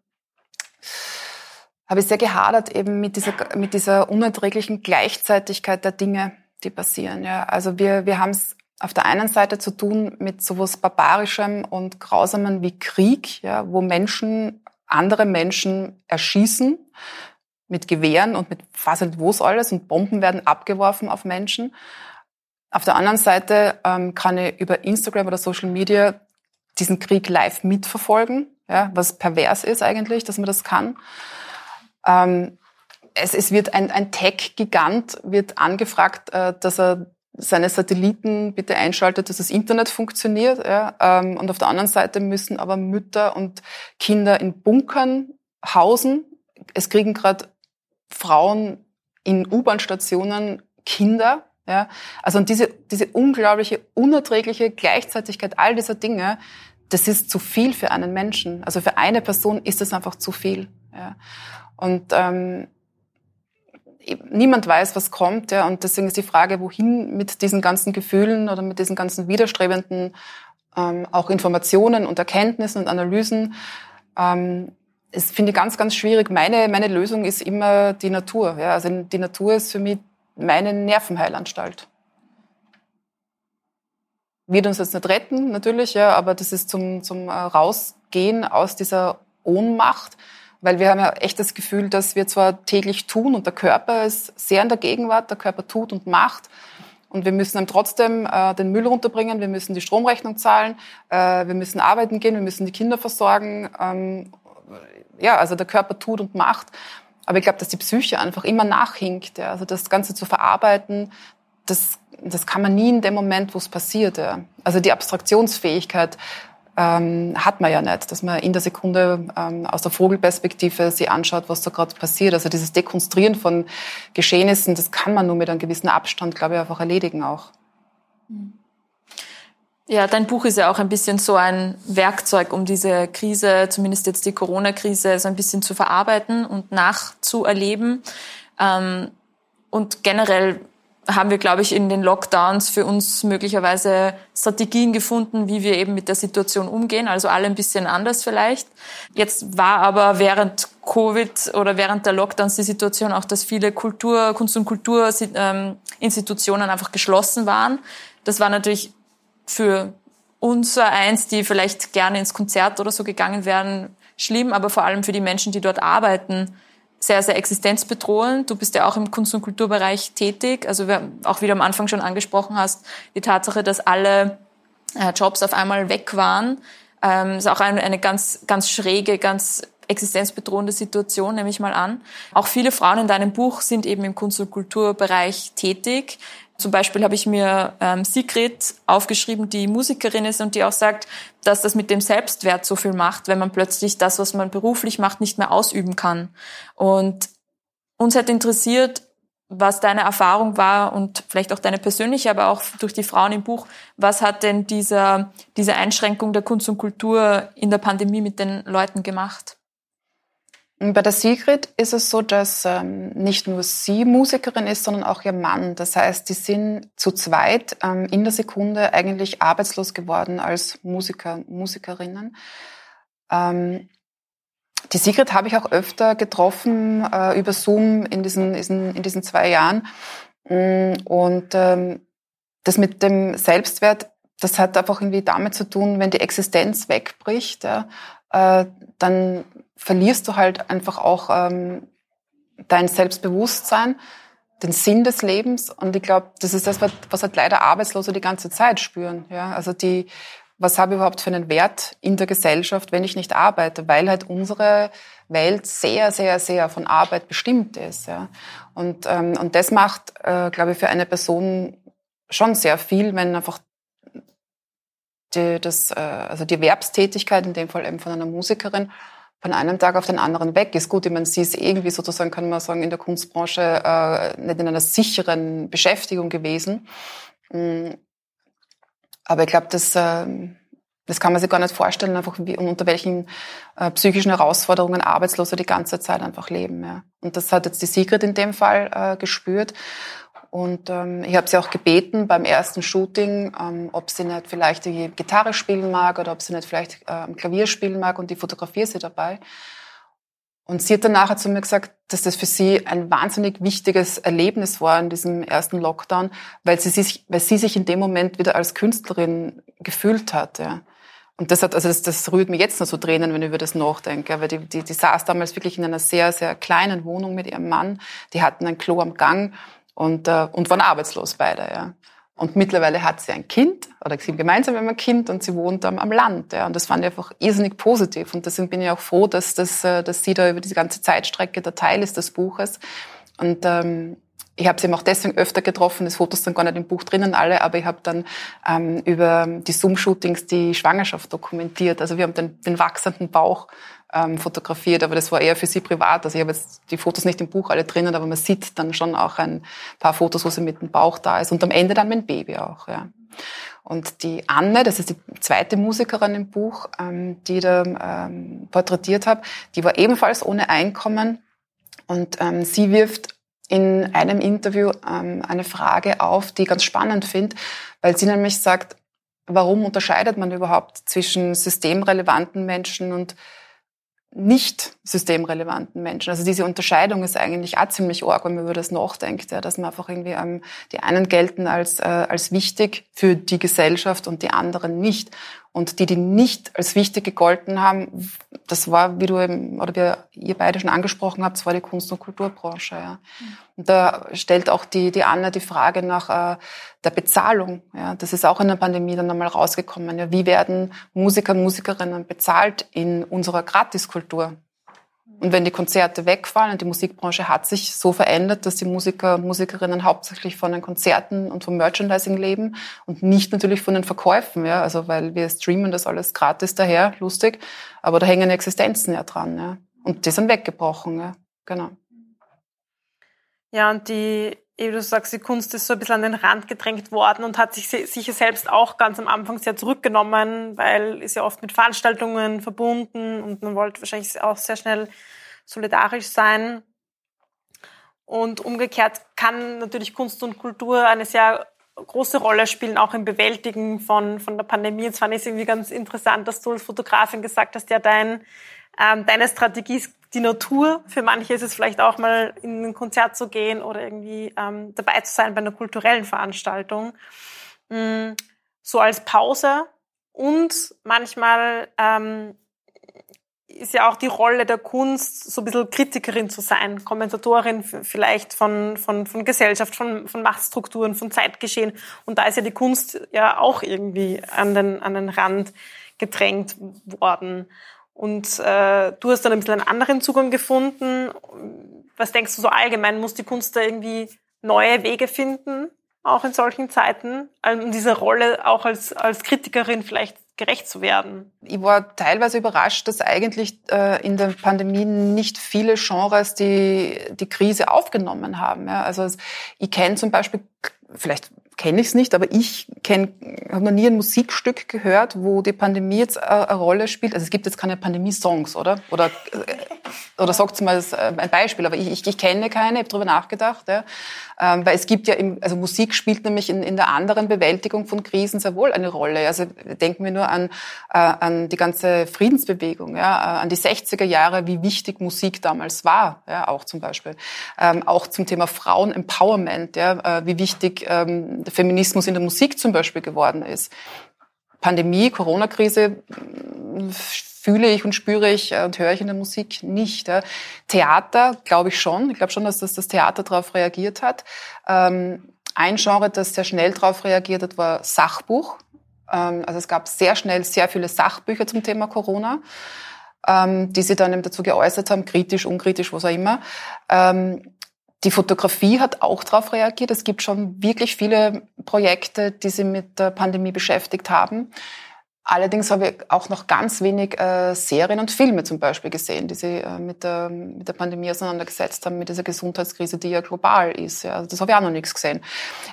habe ich sehr gehadert eben mit dieser, mit dieser unerträglichen Gleichzeitigkeit der Dinge, die passieren. Ja. Also wir, wir haben es auf der einen Seite zu tun mit sowas Barbarischem und Grausamen wie Krieg, ja, wo Menschen andere Menschen erschießen mit Gewehren und mit was und was alles und Bomben werden abgeworfen auf Menschen. Auf der anderen Seite ähm, kann ich über Instagram oder Social Media diesen Krieg live mitverfolgen, ja, was pervers ist eigentlich, dass man das kann. Ähm, es, es wird ein, ein Tech-Gigant wird angefragt, äh, dass er seine Satelliten bitte einschaltet, dass das Internet funktioniert. Ja, ähm, und auf der anderen Seite müssen aber Mütter und Kinder in Bunkern hausen. Es kriegen gerade Frauen in U-Bahn-Stationen Kinder. Ja, also und diese, diese unglaubliche, unerträgliche Gleichzeitigkeit all dieser Dinge, das ist zu viel für einen Menschen. Also für eine Person ist das einfach zu viel. Ja. Und ähm, niemand weiß, was kommt. Ja, und deswegen ist die Frage, wohin mit diesen ganzen Gefühlen oder mit diesen ganzen widerstrebenden ähm, auch Informationen und Erkenntnissen und Analysen. Ähm, es finde ich ganz, ganz schwierig. Meine, meine Lösung ist immer die Natur. Ja, also die Natur ist für mich meine Nervenheilanstalt. Wird uns jetzt nicht retten, natürlich, ja, aber das ist zum, zum äh, Rausgehen aus dieser Ohnmacht weil wir haben ja echt das Gefühl, dass wir zwar täglich tun und der Körper ist sehr in der Gegenwart, der Körper tut und macht. Und wir müssen dann trotzdem äh, den Müll runterbringen, wir müssen die Stromrechnung zahlen, äh, wir müssen arbeiten gehen, wir müssen die Kinder versorgen. Ähm, ja, also der Körper tut und macht. Aber ich glaube, dass die Psyche einfach immer nachhinkt. Ja. Also das Ganze zu verarbeiten, das, das kann man nie in dem Moment, wo es passiert. Ja. Also die Abstraktionsfähigkeit ähm, hat man ja nicht, dass man in der Sekunde ähm, aus der Vogelperspektive sich anschaut, was da gerade passiert. Also dieses Dekonstruieren von Geschehnissen, das kann man nur mit einem gewissen Abstand, glaube ich, einfach erledigen auch. Ja, dein Buch ist ja auch ein bisschen so ein Werkzeug, um diese Krise, zumindest jetzt die Corona-Krise, so ein bisschen zu verarbeiten und nachzuerleben. Ähm, und generell haben wir, glaube ich, in den Lockdowns für uns möglicherweise Strategien gefunden, wie wir eben mit der Situation umgehen. Also alle ein bisschen anders vielleicht. Jetzt war aber während Covid oder während der Lockdowns die Situation auch, dass viele Kultur, Kunst- und Kulturinstitutionen einfach geschlossen waren. Das war natürlich für unser eins, die vielleicht gerne ins Konzert oder so gegangen wären, schlimm, aber vor allem für die Menschen, die dort arbeiten, sehr, sehr existenzbedrohend. Du bist ja auch im Kunst- und Kulturbereich tätig. Also auch wie du am Anfang schon angesprochen hast, die Tatsache, dass alle äh, Jobs auf einmal weg waren, ähm, ist auch eine, eine ganz, ganz schräge, ganz existenzbedrohende Situation, nehme ich mal an. Auch viele Frauen in deinem Buch sind eben im Kunst- und Kulturbereich tätig. Zum Beispiel habe ich mir ähm, Sigrid aufgeschrieben, die Musikerin ist und die auch sagt, dass das mit dem Selbstwert so viel macht, wenn man plötzlich das, was man beruflich macht, nicht mehr ausüben kann. Und uns hat interessiert, was deine Erfahrung war und vielleicht auch deine persönliche, aber auch durch die Frauen im Buch. Was hat denn dieser, diese Einschränkung der Kunst und Kultur in der Pandemie mit den Leuten gemacht? Bei der Sigrid ist es so, dass ähm, nicht nur sie Musikerin ist, sondern auch ihr Mann. Das heißt, die sind zu zweit ähm, in der Sekunde eigentlich arbeitslos geworden als Musiker, Musikerinnen. Ähm, die Sigrid habe ich auch öfter getroffen äh, über Zoom in diesen, in diesen zwei Jahren. Mm, und ähm, das mit dem Selbstwert, das hat einfach irgendwie damit zu tun, wenn die Existenz wegbricht, ja, äh, dann verlierst du halt einfach auch ähm, dein Selbstbewusstsein, den Sinn des Lebens. Und ich glaube, das ist das, was halt leider Arbeitslose die ganze Zeit spüren. Ja? Also die, was habe ich überhaupt für einen Wert in der Gesellschaft, wenn ich nicht arbeite? Weil halt unsere Welt sehr, sehr, sehr von Arbeit bestimmt ist. Ja? Und, ähm, und das macht, äh, glaube ich, für eine Person schon sehr viel, wenn einfach die, das, äh, also die Erwerbstätigkeit, in dem Fall eben von einer Musikerin, von einem Tag auf den anderen weg ist. Gut, ich meine, sie ist irgendwie sozusagen, kann man sagen, in der Kunstbranche äh, nicht in einer sicheren Beschäftigung gewesen. Mm. Aber ich glaube, das, äh, das kann man sich gar nicht vorstellen, einfach wie, unter welchen äh, psychischen Herausforderungen Arbeitslose die ganze Zeit einfach leben. Ja. Und das hat jetzt die Sigrid in dem Fall äh, gespürt. Und ähm, ich habe sie auch gebeten beim ersten Shooting, ähm, ob sie nicht vielleicht die Gitarre spielen mag oder ob sie nicht vielleicht ähm, Klavier spielen mag und die fotografiere sie dabei. Und sie hat dann nachher zu mir gesagt, dass das für sie ein wahnsinnig wichtiges Erlebnis war in diesem ersten Lockdown, weil sie sich, weil sie sich in dem Moment wieder als Künstlerin gefühlt hat. Ja. Und das hat, also das, das rührt mir jetzt noch so Tränen, wenn ich über das nachdenke. Weil die, die, die saß damals wirklich in einer sehr, sehr kleinen Wohnung mit ihrem Mann. Die hatten ein Klo am Gang und, äh, und waren arbeitslos beide. Ja. Und mittlerweile hat sie ein Kind, oder sie gemeinsam haben ein Kind und sie wohnt am, am Land. Ja. Und das fand ich einfach irrsinnig positiv. Und deswegen bin ich auch froh, dass, dass, äh, dass sie da über diese ganze Zeitstrecke der Teil ist des Buches. Und ähm, ich habe sie eben auch deswegen öfter getroffen, das Fotos sind gar nicht im Buch drinnen alle, aber ich habe dann ähm, über die Zoom-Shootings die Schwangerschaft dokumentiert. Also wir haben den, den wachsenden Bauch ähm, fotografiert, aber das war eher für sie privat. Also ich habe jetzt die Fotos nicht im Buch alle drinnen, aber man sieht dann schon auch ein paar Fotos, wo sie mit dem Bauch da ist und am Ende dann mein Baby auch. Ja. Und die Anne, das ist die zweite Musikerin im Buch, ähm, die da ähm, porträtiert habe, die war ebenfalls ohne Einkommen und ähm, sie wirft in einem Interview ähm, eine Frage auf, die ich ganz spannend finde, weil sie nämlich sagt, warum unterscheidet man überhaupt zwischen systemrelevanten Menschen und nicht systemrelevanten Menschen. Also diese Unterscheidung ist eigentlich auch ziemlich arg, wenn man über das nachdenkt, ja, dass man einfach irgendwie ähm, die einen gelten als äh, als wichtig für die Gesellschaft und die anderen nicht. Und die, die nicht als wichtig gegolten haben, das war, wie du eben, oder wie ihr beide schon angesprochen habt, das war die Kunst- und Kulturbranche. Ja. Und da stellt auch die, die Anna die Frage nach äh, der Bezahlung. Ja. Das ist auch in der Pandemie dann einmal rausgekommen. Ja. Wie werden Musiker und Musikerinnen bezahlt in unserer Gratiskultur? Und wenn die Konzerte wegfallen und die Musikbranche hat sich so verändert, dass die Musiker und Musikerinnen hauptsächlich von den Konzerten und vom Merchandising leben und nicht natürlich von den Verkäufen, ja, also weil wir streamen das alles gratis daher, lustig, aber da hängen Existenzen ja dran, ja. Und die sind weggebrochen, ja, genau. Ja, und die, du sagst, die Kunst ist so ein bisschen an den Rand gedrängt worden und hat sich sicher selbst auch ganz am Anfang sehr zurückgenommen, weil ist ja oft mit Veranstaltungen verbunden und man wollte wahrscheinlich auch sehr schnell solidarisch sein. Und umgekehrt kann natürlich Kunst und Kultur eine sehr große Rolle spielen, auch im Bewältigen von, von der Pandemie. Fand ich es irgendwie ganz interessant, dass du als Fotografin gesagt hast, ja, dein, ähm, deine Strategie ist die Natur. Für manche ist es vielleicht auch mal in ein Konzert zu gehen oder irgendwie ähm, dabei zu sein bei einer kulturellen Veranstaltung. Mm, so als Pause. Und manchmal ähm, ist ja auch die Rolle der Kunst, so ein bisschen Kritikerin zu sein, Kommentatorin vielleicht von, von, von Gesellschaft, von, von Machtstrukturen, von Zeitgeschehen. Und da ist ja die Kunst ja auch irgendwie an den, an den Rand gedrängt worden. Und äh, du hast dann ein bisschen einen anderen Zugang gefunden. Was denkst du so allgemein? Muss die Kunst da irgendwie neue Wege finden, auch in solchen Zeiten, um diese Rolle auch als, als Kritikerin vielleicht gerecht zu werden? Ich war teilweise überrascht, dass eigentlich äh, in der Pandemie nicht viele Genres die, die Krise aufgenommen haben. Ja. Also ich kenne zum Beispiel, vielleicht kenne ich es nicht, aber ich habe noch nie ein Musikstück gehört, wo die Pandemie jetzt eine Rolle spielt. Also es gibt jetzt keine Pandemie-Songs, oder? Oder, äh, oder sagt mal äh, ein Beispiel, aber ich, ich, ich kenne keine, ich habe darüber nachgedacht. Ja. Ähm, weil es gibt ja, im, also Musik spielt nämlich in, in der anderen Bewältigung von Krisen sehr wohl eine Rolle. Also denken wir nur an, äh, an die ganze Friedensbewegung, ja, an die 60er Jahre, wie wichtig Musik damals war, ja, auch zum Beispiel. Ähm, auch zum Thema Frauen-Empowerment, ja, äh, wie wichtig ähm, der Feminismus in der Musik zum Beispiel geworden ist. Pandemie, Corona-Krise fühle ich und spüre ich äh, und höre ich in der Musik nicht. Theater glaube ich schon. Ich glaube schon, dass das, das Theater darauf reagiert hat. Ähm, ein Genre, das sehr schnell darauf reagiert hat, war Sachbuch. Ähm, also es gab sehr schnell sehr viele Sachbücher zum Thema Corona, ähm, die sie dann eben dazu geäußert haben, kritisch, unkritisch, was auch immer. Die Fotografie hat auch darauf reagiert. Es gibt schon wirklich viele Projekte, die sich mit der Pandemie beschäftigt haben. Allerdings habe ich auch noch ganz wenig äh, Serien und Filme zum Beispiel gesehen, die sich äh, mit, der, mit der Pandemie auseinandergesetzt haben, mit dieser Gesundheitskrise, die ja global ist. Ja. Also das habe ich auch noch nichts gesehen.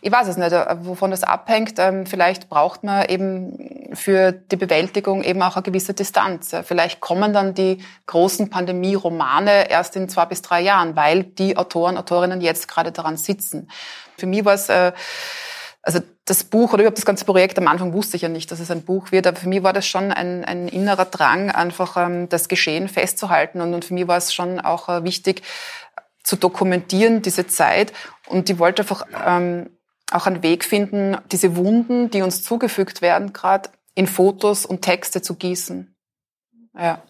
Ich weiß es nicht, äh, wovon das abhängt. Ähm, vielleicht braucht man eben für die Bewältigung eben auch eine gewisse Distanz. Ja. Vielleicht kommen dann die großen Pandemie-Romane erst in zwei bis drei Jahren, weil die Autoren, Autorinnen jetzt gerade daran sitzen. Für mich war es... Äh, also das Buch oder überhaupt das ganze Projekt, am Anfang wusste ich ja nicht, dass es ein Buch wird, aber für mich war das schon ein, ein innerer Drang, einfach ähm, das Geschehen festzuhalten. Und, und für mich war es schon auch äh, wichtig, zu dokumentieren, diese Zeit. Und ich wollte einfach ähm, auch einen Weg finden, diese Wunden, die uns zugefügt werden, gerade in Fotos und Texte zu gießen. Ja.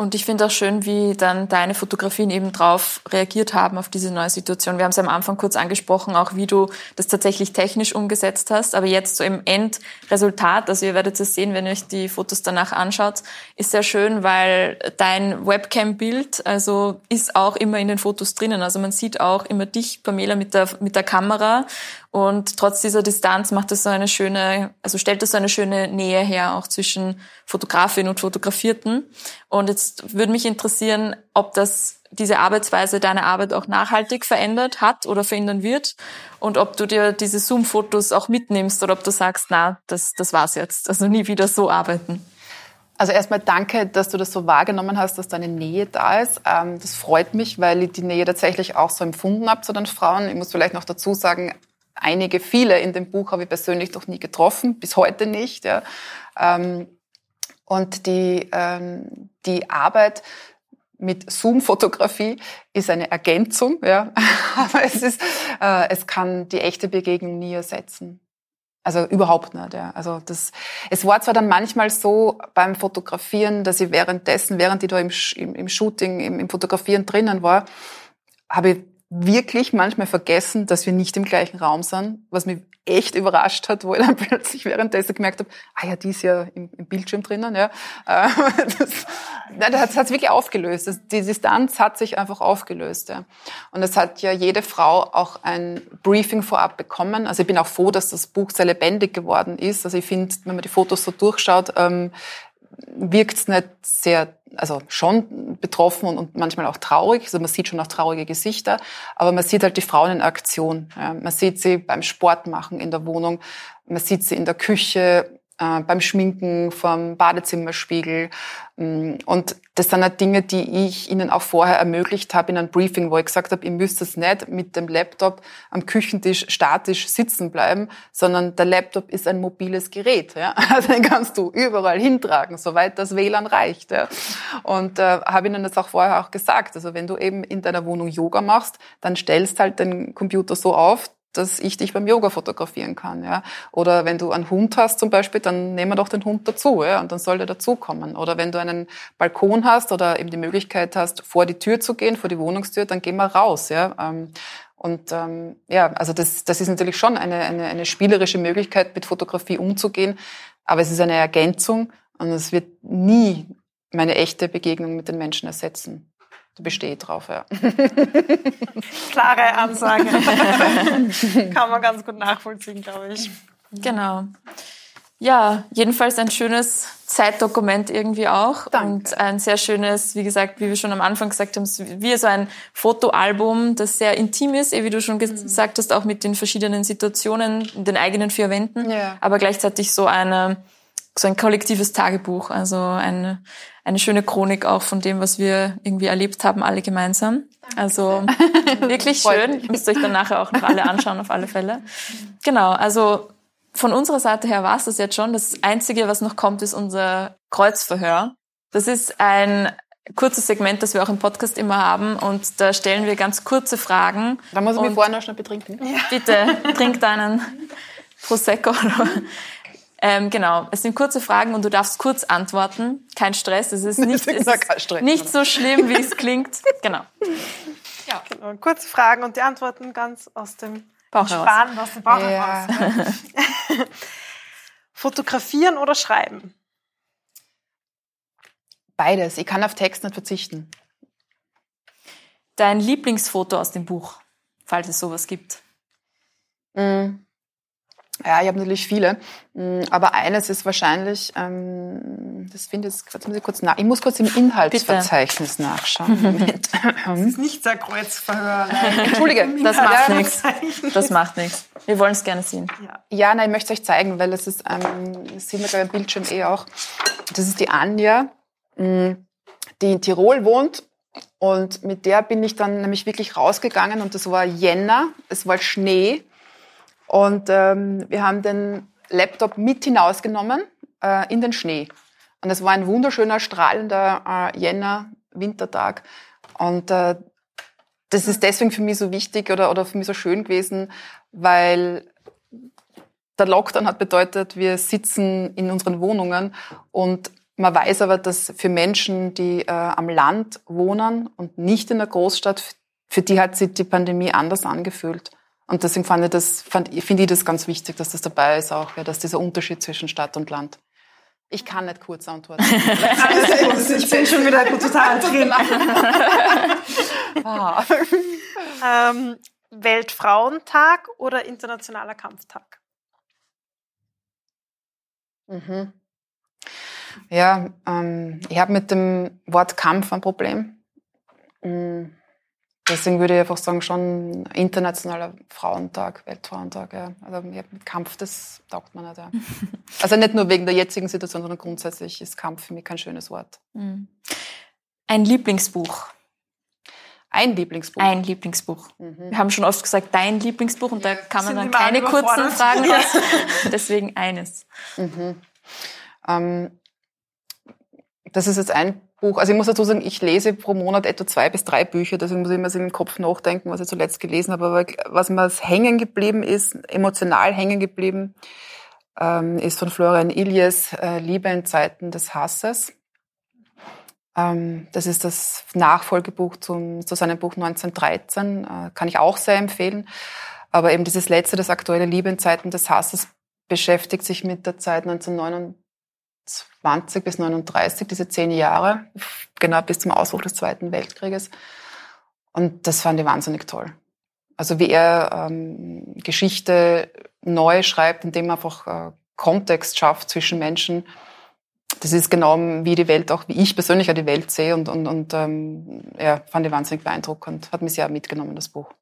Und ich finde auch schön, wie dann deine Fotografien eben drauf reagiert haben auf diese neue Situation. Wir haben es am Anfang kurz angesprochen, auch wie du das tatsächlich technisch umgesetzt hast. Aber jetzt so im Endresultat, also ihr werdet es sehen, wenn ihr euch die Fotos danach anschaut, ist sehr schön, weil dein Webcam-Bild, also ist auch immer in den Fotos drinnen. Also man sieht auch immer dich, Pamela, mit der, mit der Kamera und trotz dieser Distanz macht es so eine schöne, also stellt es so eine schöne Nähe her, auch zwischen Fotografin und Fotografierten. Und jetzt würde mich interessieren, ob das diese Arbeitsweise deine Arbeit auch nachhaltig verändert hat oder verändern wird und ob du dir diese Zoom-Fotos auch mitnimmst oder ob du sagst, na, das, das war's jetzt, also nie wieder so arbeiten. Also erstmal danke, dass du das so wahrgenommen hast, dass deine Nähe da ist. Ähm, das freut mich, weil ich die Nähe tatsächlich auch so empfunden habe zu den Frauen. Ich muss vielleicht noch dazu sagen, einige, viele in dem Buch habe ich persönlich noch nie getroffen, bis heute nicht. Ja. Ähm, und die, ähm, die Arbeit mit Zoom-Fotografie ist eine Ergänzung, ja. <laughs> aber es ist, äh, es kann die echte Begegnung nie ersetzen. Also überhaupt nicht. Ja. Also das, es war zwar dann manchmal so beim Fotografieren, dass ich währenddessen, während ich da im, im, im Shooting, im, im Fotografieren drinnen war, habe ich wirklich manchmal vergessen, dass wir nicht im gleichen Raum sind, was mich echt überrascht hat, wo ich dann <laughs> plötzlich währenddessen gemerkt habe, ah ja, die ist ja im, im Bildschirm drinnen. Ja. Äh, <laughs> das, das hat wirklich aufgelöst. Das, die Distanz hat sich einfach aufgelöst. Ja. Und es hat ja jede Frau auch ein Briefing vorab bekommen. Also ich bin auch froh, dass das Buch sehr lebendig geworden ist. Also ich finde, wenn man die Fotos so durchschaut, ähm, wirkt es nicht sehr, also schon betroffen und, und, manchmal auch traurig. Also man sieht schon auch traurige Gesichter, aber man sieht halt die Frauen in Aktion. Ja. Man sieht sie beim Sport machen in der Wohnung, man sieht sie in der Küche, äh, beim Schminken vom Badezimmerspiegel. Mm, und das sind halt Dinge, die ich Ihnen auch vorher ermöglicht habe in einem Briefing, wo ich gesagt habe, ihr müsst es nicht mit dem Laptop am Küchentisch statisch sitzen bleiben, sondern der Laptop ist ein mobiles Gerät. Ja? <laughs> Also den kannst du überall hintragen, soweit das WLAN reicht. Ja? Und äh, habe Ihnen das auch vorher auch gesagt. Also wenn du eben in deiner Wohnung Yoga machst, dann stellst halt den Computer so auf, dass ich dich beim Yoga fotografieren kann. Ja? Oder wenn du einen Hund hast zum Beispiel, dann nehmen wir doch den Hund dazu ja? und dann soll der dazukommen. Oder wenn du einen Balkon hast oder eben die Möglichkeit hast, vor die Tür zu gehen, vor die Wohnungstür, dann geh mal raus. Ja? Ähm, und ähm, ja, also das, das ist natürlich schon eine, eine, eine spielerische Möglichkeit, mit Fotografie umzugehen, aber es ist eine Ergänzung und es wird nie meine echte Begegnung mit den Menschen ersetzen bestehe drauf, ja. <laughs> Klare Ansage. <laughs> Kann man ganz gut nachvollziehen, glaube ich. Genau. Ja, jedenfalls ein schönes Zeitdokument irgendwie auch. Danke. Und ein sehr schönes, wie gesagt, wie wir schon am Anfang gesagt haben, wie so ein Fotoalbum, das sehr intim ist, eh wie du schon mhm. gesagt hast, auch mit den verschiedenen Situationen, in den eigenen vier Wänden, ja. aber gleichzeitig so eine, so ein kollektives Tagebuch, also eine, eine schöne Chronik auch von dem, was wir irgendwie erlebt haben, alle gemeinsam. Also <laughs> wirklich schön. Müsst ihr euch dann nachher auch noch alle anschauen, auf alle Fälle. Genau, also von unserer Seite her war es das jetzt schon. Das Einzige, was noch kommt, ist unser Kreuzverhör. Das ist ein kurzes Segment, das wir auch im Podcast immer haben. Und da stellen wir ganz kurze Fragen. Da muss ich mich vorher noch schnell betrinken. Ja. Bitte, trink deinen Prosecco. Ähm, genau, es sind kurze Fragen und du darfst kurz antworten. Kein Stress, es ist <laughs> nicht, es ist nicht so schlimm, wie es klingt. <laughs> Genau. Ja. Genau. Kurze Fragen und die Antworten ganz aus dem Bauch Sparen, aus dem Bauch ja. <laughs> Fotografieren oder schreiben? Beides. Ich kann auf Text nicht verzichten. Dein Lieblingsfoto aus dem Buch, falls es sowas gibt? Mm. Ja, ich habe natürlich viele. Mm, aber eines ist wahrscheinlich, ähm, das finde ich, jetzt muss ich kurz nach, ich muss kurz im Inhaltsverzeichnis <laughs> Bitte. nachschauen. Moment. das ist nicht sehr Kreuzverhör. Entschuldige, das macht nichts. Das macht nichts. Wir wollen es gerne sehen. Ja. ja, nein, ich möchte es euch zeigen, weil es ist, ähm, das sehen wir ich am Bildschirm eh auch. Das ist die Anja, mm, die in Tirol wohnt und mit der bin ich dann nämlich wirklich rausgegangen und das war Jänner, es war Schnee und ähm, wir haben den Laptop mit hinausgenommen äh, in den Schnee. Und es war ein wunderschöner, strahlender äh, Jänner-Wintertag. Und äh, das ist deswegen für mich so wichtig oder, oder für mich so schön gewesen, weil der Lockdown hat bedeutet, wir sitzen in unseren Wohnungen und man weiß aber, dass für Menschen, die äh, am Land wohnen und nicht in der Großstadt, für die hat sich die Pandemie anders angefühlt. Und deswegen fand ich das, fand, finde ich das ganz wichtig, dass das dabei ist auch, ja, dass dieser Unterschied zwischen Stadt und Land. Ich kann nicht kurz antworten. <laughs> ich bin schon wieder total drin. <laughs> ah. ähm, Weltfrauentag oder Internationaler Kampftag? Mhm. Ja, ähm, ich habe mit dem Wort Kampf ein Problem. Mhm. Deswegen würde ich einfach sagen, schon internationaler Frauentag, Weltfrauentag. Ja. Also mit Kampf, das taugt man nicht. Ja. <laughs> also nicht nur wegen der jetzigen Situation, sondern grundsätzlich ist Kampf für mich kein schönes Wort. Mhm. Ein Lieblingsbuch. Ein Lieblingsbuch. Ein Lieblingsbuch. Mhm. Wir haben schon oft gesagt, dein Lieblingsbuch und da kann man dann keine kurzen Fragen lassen. <laughs> Deswegen eines. Mhm. Ähm, das ist jetzt ein Buch. Also ich muss dazu sagen, ich lese pro Monat etwa zwei bis drei Bücher, deswegen muss ich immer so im Kopf nachdenken, was ich zuletzt gelesen habe. Aber was mir hängen geblieben ist, emotional hängen geblieben, ähm, ist von Florian Illies äh, Liebe in Zeiten des Hasses. Ähm, das ist das Nachfolgebuch zum, zu seinem Buch 1913, äh, kann ich auch sehr empfehlen. Aber eben dieses letzte, das aktuelle Liebe in Zeiten des Hasses, beschäftigt sich mit der Zeit 1929 20 bis 39, diese zehn Jahre, genau bis zum Ausbruch des Zweiten Weltkrieges. Und das fand ich wahnsinnig toll. Also wie er ähm, Geschichte neu schreibt, indem er einfach äh, Kontext schafft zwischen Menschen. Das ist genau wie die Welt auch, wie ich persönlich die Welt sehe und, und, und ähm, ja, fand ich wahnsinnig beeindruckend. Hat mich sehr mitgenommen, das Buch.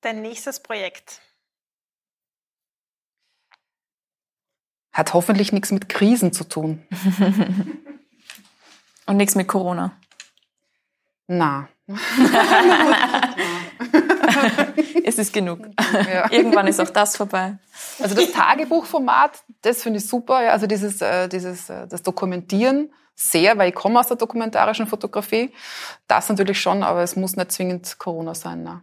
Dein nächstes Projekt? Hat hoffentlich nichts mit Krisen zu tun. <laughs> Und nichts mit Corona. Na. <laughs> es ist genug. Ja. Irgendwann ist auch das vorbei. Also das Tagebuchformat, das finde ich super. Ja. Also dieses, äh, dieses, äh, das Dokumentieren sehr, weil ich komme aus der dokumentarischen Fotografie. Das natürlich schon, aber es muss nicht zwingend Corona sein. Na.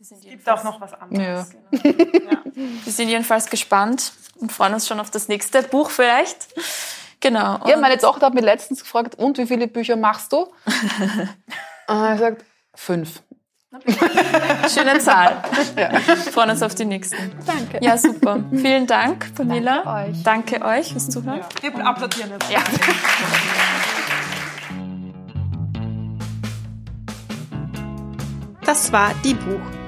Es gibt auch noch was anderes. Ja. Genau. <laughs> ja. Wir sind jedenfalls gespannt und freuen uns schon auf das nächste Buch vielleicht. Genau. Und ja, meine Tochter hat mich letztens gefragt, und wie viele Bücher machst du? <laughs> und er sagt, fünf. Schöne Zahl. Ja. Freuen uns auf die nächsten. Danke. Ja, super. Vielen Dank, Pamela. Danke euch. Danke euch fürs Zuhören. Ja. Wir applaudieren jetzt. Ja. Das war Die Buch